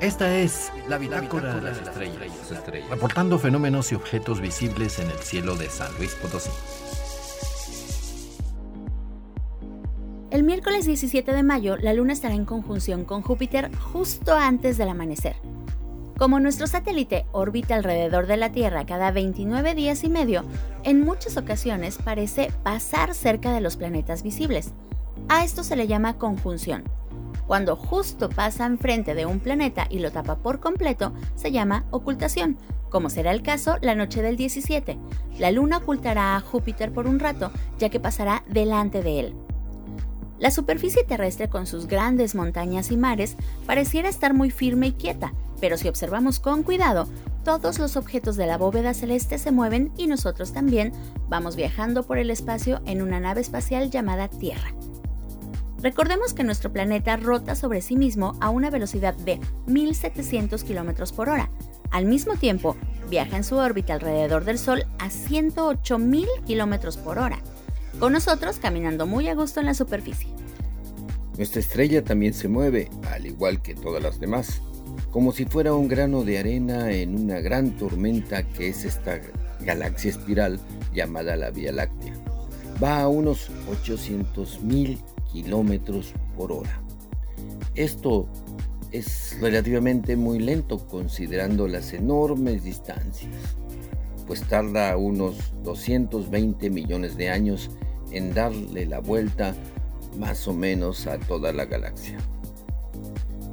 Esta es la bitácora de las estrellas, reportando fenómenos y objetos visibles en el cielo de San Luis Potosí. El miércoles 17 de mayo, la Luna estará en conjunción con Júpiter justo antes del amanecer. Como nuestro satélite orbita alrededor de la Tierra cada 29 días y medio, en muchas ocasiones parece pasar cerca de los planetas visibles. A esto se le llama conjunción. Cuando justo pasa enfrente de un planeta y lo tapa por completo, se llama ocultación, como será el caso la noche del 17. La Luna ocultará a Júpiter por un rato, ya que pasará delante de él. La superficie terrestre con sus grandes montañas y mares pareciera estar muy firme y quieta, pero si observamos con cuidado, todos los objetos de la bóveda celeste se mueven y nosotros también vamos viajando por el espacio en una nave espacial llamada Tierra. Recordemos que nuestro planeta rota sobre sí mismo a una velocidad de 1700 km por hora. Al mismo tiempo, viaja en su órbita alrededor del Sol a 108.000 km por hora, con nosotros caminando muy a gusto en la superficie. Nuestra estrella también se mueve, al igual que todas las demás, como si fuera un grano de arena en una gran tormenta que es esta galaxia espiral llamada la Vía Láctea. Va a unos 800.000 kilómetros por hora. Esto es relativamente muy lento considerando las enormes distancias, pues tarda unos 220 millones de años en darle la vuelta más o menos a toda la galaxia.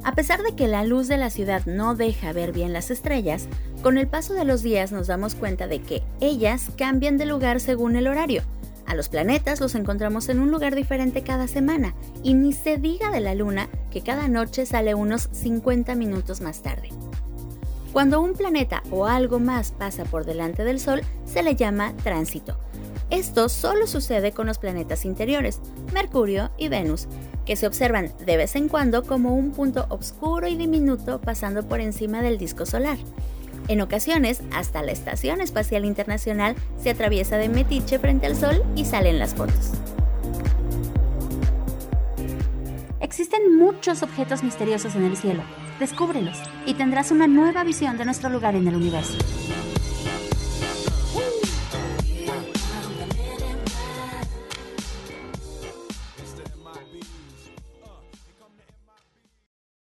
A pesar de que la luz de la ciudad no deja ver bien las estrellas, con el paso de los días nos damos cuenta de que ellas cambian de lugar según el horario, a los planetas los encontramos en un lugar diferente cada semana y ni se diga de la Luna que cada noche sale unos 50 minutos más tarde. Cuando un planeta o algo más pasa por delante del Sol se le llama tránsito. Esto solo sucede con los planetas interiores, Mercurio y Venus, que se observan de vez en cuando como un punto oscuro y diminuto pasando por encima del disco solar. En ocasiones, hasta la Estación Espacial Internacional se atraviesa de metiche frente al Sol y salen las fotos. Existen muchos objetos misteriosos en el cielo. Descúbrelos y tendrás una nueva visión de nuestro lugar en el universo.